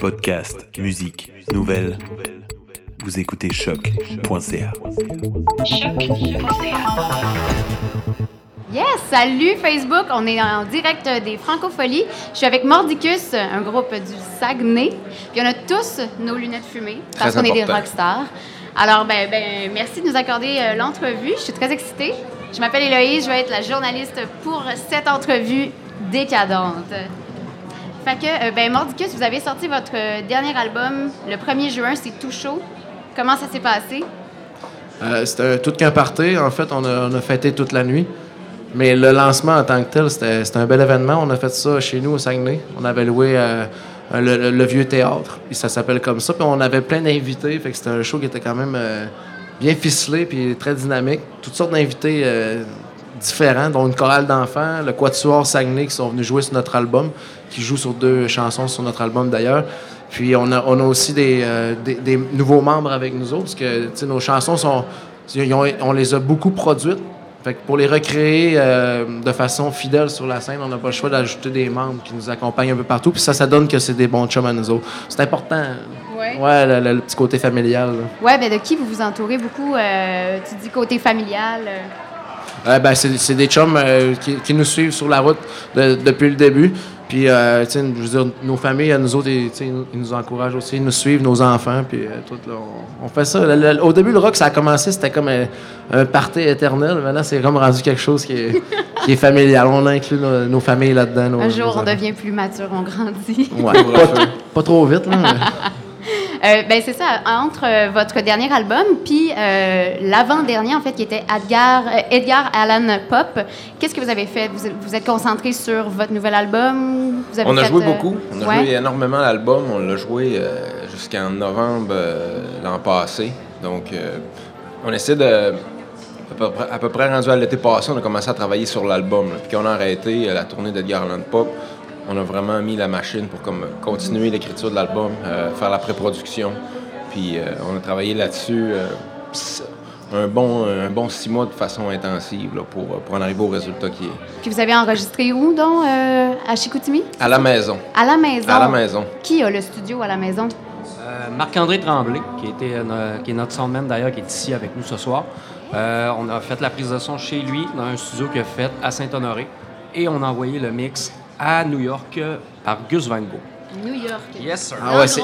Podcast, musique, nouvelles. Vous écoutez choc.ca. Yes! Salut Facebook! On est en direct des Francopholies. Je suis avec Mordicus, un groupe du Saguenay. Puis on a tous nos lunettes fumées parce qu'on est des rockstars. Alors, ben, ben, merci de nous accorder euh, l'entrevue. Je suis très excitée. Je m'appelle Héloïse, je vais être la journaliste pour cette entrevue décadente. Fait que, euh, ben, Mordicus, vous avez sorti votre euh, dernier album le 1er juin, c'est tout chaud. Comment ça s'est passé? Euh, c'était tout qu'un party. En fait, on a, on a fêté toute la nuit. Mais le lancement en tant que tel, c'était un bel événement. On a fait ça chez nous au Saguenay. On avait loué le, le- vieux théâtre. Puis ça s'appelle comme ça. Puis on avait plein d'invités. Fait que c'était un show qui était quand même bien ficelé puis très dynamique. Toutes sortes d'invités différents, dont une chorale d'enfants, le Quatuor Saguenay qui sont venus jouer sur notre album, qui joue sur deux chansons sur notre album d'ailleurs. Puis on a, on a aussi des, euh, des, des nouveaux membres avec nous autres, parce que nos chansons sont. ont- on les a beaucoup produites. Fait que pour les recréer euh, de façon fidèle sur la scène, on n'a pas le choix d'ajouter des membres qui nous accompagnent un peu partout. Puis ça, ça donne que c'est des bons chums à nous autres. C'est important. Ouais. Ouais, le, le- le petit côté familial. là. Ouais, ben de qui vous vous entourez beaucoup? euh, tu dis côté familial. Euh, Euh, ben, c'est, c'est des chums euh, qui, qui nous suivent sur la route de- depuis le début. Puis, euh, tu sais, je veux dire, nos familles, à nous autres, ils, nous- ils nous encouragent aussi, ils nous suivent, nos enfants, puis euh, tout, là, on, on fait ça. Le- le- au début, le rock, ça a commencé, c'était comme un, un party éternel. Maintenant, c'est comme rendu quelque chose qui est, qui est familial. On inclut nos, nos familles là-dedans. Un jour, nos on devient plus mature, on grandit. Ouais, pas, pas trop vite, là. mais- Euh, ben c'est ça, entre euh, votre dernier album puis euh, l'avant-dernier, en fait, qui était Edgar, Edgar Allan Pop. Qu'est-ce que vous avez fait? Vous vous êtes concentré sur votre nouvel album? Vous avez On a fait, joué beaucoup. On a ouais? joué énormément l'album. On l'a joué jusqu'en novembre l'an passé. Donc, on essaie de. À peu, près, à peu près rendu à l'été passé, on a commencé à travailler sur l'album. Puis quand on a arrêté la tournée d'Edgar Allan Pop, on a vraiment mis la machine pour comme, continuer l'écriture de l'album, euh, faire la pré-production. Puis euh, on a travaillé là-dessus euh, un, bon, un bon six mois de façon intensive là, pour, pour en arriver au résultat qui est Puis vous avez enregistré où, donc, euh, à Chicoutimi? à la maison. À la maison. À la maison. Qui a le studio à la maison? Euh, Marc-André Tremblay, qui, était, euh, qui est notre soundman d'ailleurs, qui est ici avec nous ce soir. Euh, on a fait la prise de son chez lui, dans un studio qu'il a fait à Saint-Honoré. Et on a envoyé le mix à New York par Gus Van Gogh. New York. Yes, sir. Ah ouais, c'est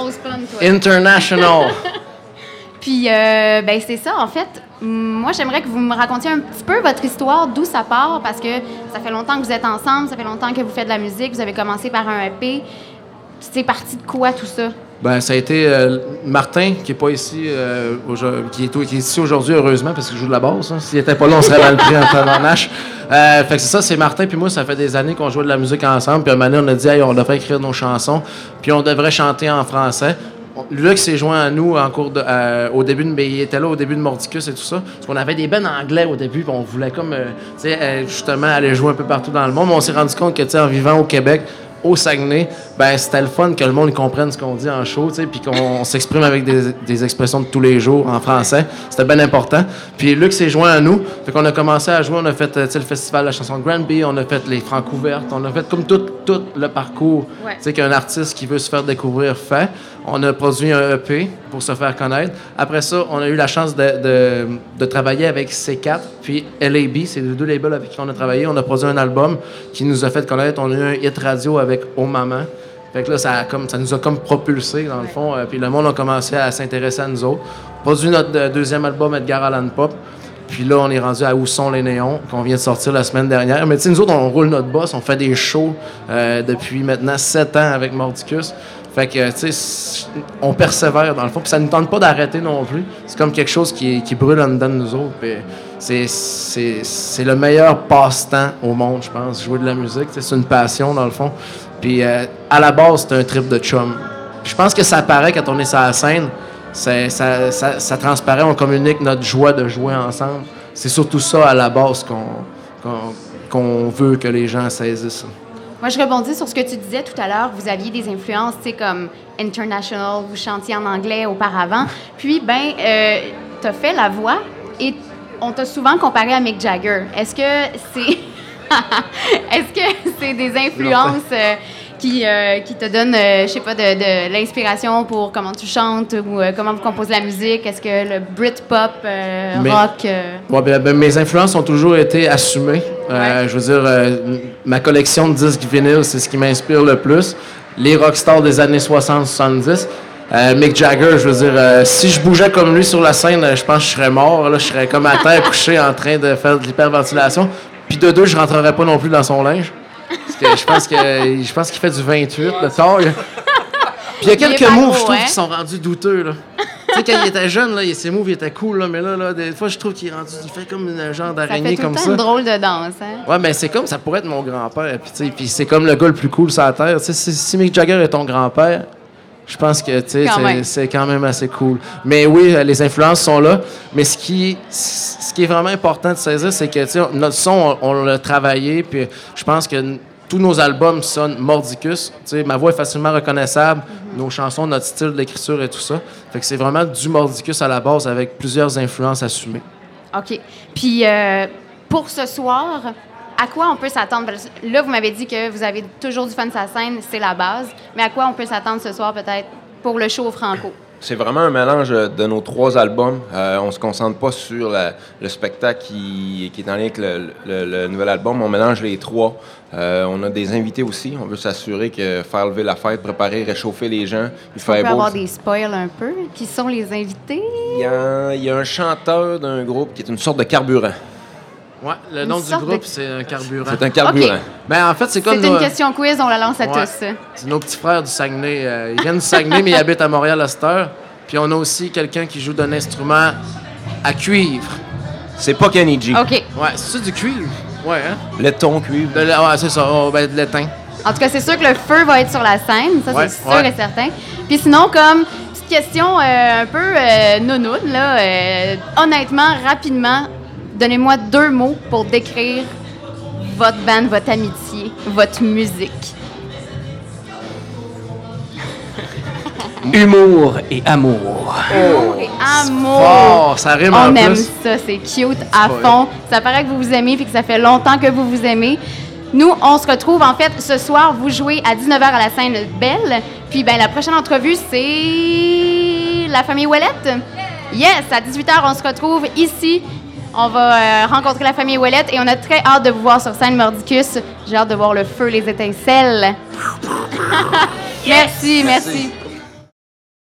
international. Puis, euh, ben c'est ça, en fait. Moi, j'aimerais que vous me racontiez un petit peu votre histoire, d'où ça part, parce que ça fait longtemps que vous êtes ensemble, ça fait longtemps que vous faites de la musique, vous avez commencé par un EP. C'est parti de quoi, tout ça? Ben, ça a été euh, Martin, qui est pas ici, euh, qui, est, ici aujourd'hui, heureusement, parce qu'il joue de la basse. hein. S'il était pas là, on serait mal pris en tabarnache. Euh, fait que c'est ça, c'est Martin, puis moi, ça fait des années qu'on jouait de la musique ensemble. Puis à un moment donné, on a dit, hey, on devrait écrire nos chansons, puis on devrait chanter en français. Luc s'est joint à nous en cours de, euh, au début, de, ben, il était là au début de Mordicus et tout ça. Parce qu'on avait des bennes anglais au début, puis on voulait comme, justement, aller jouer un peu partout dans le monde. Mais on s'est rendu compte que, tu en vivant au Québec, au Saguenay, ben c'était le fun que le monde comprenne ce qu'on dit en show, puis qu'on s'exprime avec des, des expressions de tous les jours en français. C'était bien important. Puis Luc s'est joint à nous, fait qu'on a commencé à jouer, on a fait euh, le festival de la chanson de Granby, on a fait les francs ouvertes, on a fait comme tout, tout le parcours, Ouais. qu'un artiste qui veut se faire découvrir fait. On a produit un EP pour se faire connaître. Après ça, on a eu la chance de, de, de travailler avec C4, puis LAB, c'est les deux labels avec qui on a travaillé. On a produit un album qui nous a fait connaître. On a eu un hit radio avec Oh Maman. Fait que là, ça, a comme, ça nous a comme propulsé, dans le fond. Euh, puis le monde a commencé à s'intéresser à nous autres. Produit notre euh, deuxième album, Edgar Allan Pop. Puis là, on est rendu à Où sont les néons, qu'on vient de sortir la semaine dernière. Mais tu sais, nous autres, on roule notre boss, on fait des shows euh, depuis maintenant sept ans avec Mordicus. Fait que, tu sais, on persévère dans le fond. Puis ça ne nous tente pas d'arrêter non plus. C'est comme quelque chose qui, qui brûle en dedans de nous autres. C'est- le meilleur passe-temps au monde, je pense, jouer de la musique. C'est une passion, dans le fond. Puis euh, à la base, c'est un trip de chum. Je pense que ça paraît quand on est sur la scène. C'est- Ça, ça, ça transparaît, on communique notre joie de jouer ensemble. C'est surtout ça à la base qu'on veut que les gens saisissent. Moi, je rebondis sur ce que tu disais tout à l'heure. Vous aviez des influences, tu sais, comme international, vous chantiez en anglais auparavant. Puis, ben, euh, tu as fait la voix et on t'a souvent comparé à Mick Jagger. Est-ce que c'est. Est-ce que c'est des influences euh, qui, euh, qui te donne, euh, je sais pas, de, de l'inspiration pour comment tu chantes ou euh, comment vous composez la musique? Est-ce que le Britpop, Mais- rock... Ouais, ben, ben, mes influences ont toujours été assumées. Ouais. Je veux dire, ma collection de disques vinyles, c'est ce qui m'inspire le plus. Les rockstars des années 60-70. Euh, Mick Jagger, je veux dire, si je bougeais comme lui sur la scène, je pense que je serais mort. Là, je serais comme à terre couché en train de faire de l'hyperventilation. Puis de deux, je rentrerais pas non plus dans son linge. Parce que je pense que je pense qu'il fait du 28 de taille. Puis il y a quelques moves, je trouve, hein? qui sont rendus douteux. Là. tu sais, quand il était jeune, là, ses moves étaient cool, là, mais là, là, des fois, je trouve qu'il est rendu. Il fait comme un genre d'araignée le comme ça. une drôle de danse, hein? Ouais, mais c'est comme ça pourrait être mon grand-père. Puis, tu sais, puis c'est comme le gars le plus cool sur la terre. Tu sais, si, si Mick Jagger est ton grand-père, je pense que Quand c'est- c'est quand même assez cool. Mais oui, euh, les influences sont là. Mais ce qui, ce qui est vraiment important de saisir, c'est que notre son, on, on l'a travaillé. Puis je pense que tous nos albums sonnent mordicus. Tu sais, ma voix est facilement reconnaissable. Nos chansons, notre style d'écriture et tout ça. Fait que c'est vraiment du mordicus à la base avec plusieurs influences assumées. OK. Puis euh, pour ce soir, à quoi on peut s'attendre? Là, vous m'avez dit que vous avez toujours du fun sur la scène, c'est la base. Mais à quoi on peut s'attendre ce soir, peut-être, pour le show franco? C'est vraiment un mélange de nos trois albums. Euh, on se concentre pas sur la- le spectacle qui, qui est en lien avec le, le- le nouvel album. On mélange les trois. Euh, on a des invités aussi. On veut s'assurer que faire lever la fête, préparer, réchauffer les gens, il beau. avoir des spoils un peu. Qui sont les invités? Il y, a, il y a un chanteur d'un groupe qui est une sorte de carburant. Ouais, le nom du groupe, de- c'est un carburant. C'est un carburant. Ok. Ben, en fait, c'est C'est comme une nos, question quiz, on la lance à Ouais. tous. c'est nos petits frères du Saguenay. Euh, ils viennent du Saguenay, mais ils habitent à Montréal à cette heure. Puis on a aussi quelqu'un qui joue d'un instrument à cuivre. C'est pas Kenny G. OK. Ouais, c'est du cuivre? Ouais, hein? Laiton, cuivre. De la- ouais, c'est ça. Oh, ben, de l'étain. En tout cas, c'est sûr que le feu va être sur la scène, ça Ouais, c'est sûr ouais. et certain. Puis sinon, comme petite question euh, un peu euh, nounoune, là, euh, honnêtement, rapidement, donnez-moi deux mots pour décrire votre band, votre amitié, votre musique. Humour et amour. Et amour! Fort, ça rime en On aime plus. ça, c'est cute à fond. Ça paraît que vous vous aimez puis que ça fait longtemps que vous vous aimez. Nous, on se retrouve en fait ce soir. Vous jouez à 19h à la scène Belle. Puis ben la prochaine entrevue, c'est la famille Ouellette. Yes, à 18h, on se retrouve ici. On va euh, rencontrer la famille Ouellette et on a très hâte de vous voir sur scène Mordicus. J'ai hâte de voir le feu, les étincelles. merci, merci.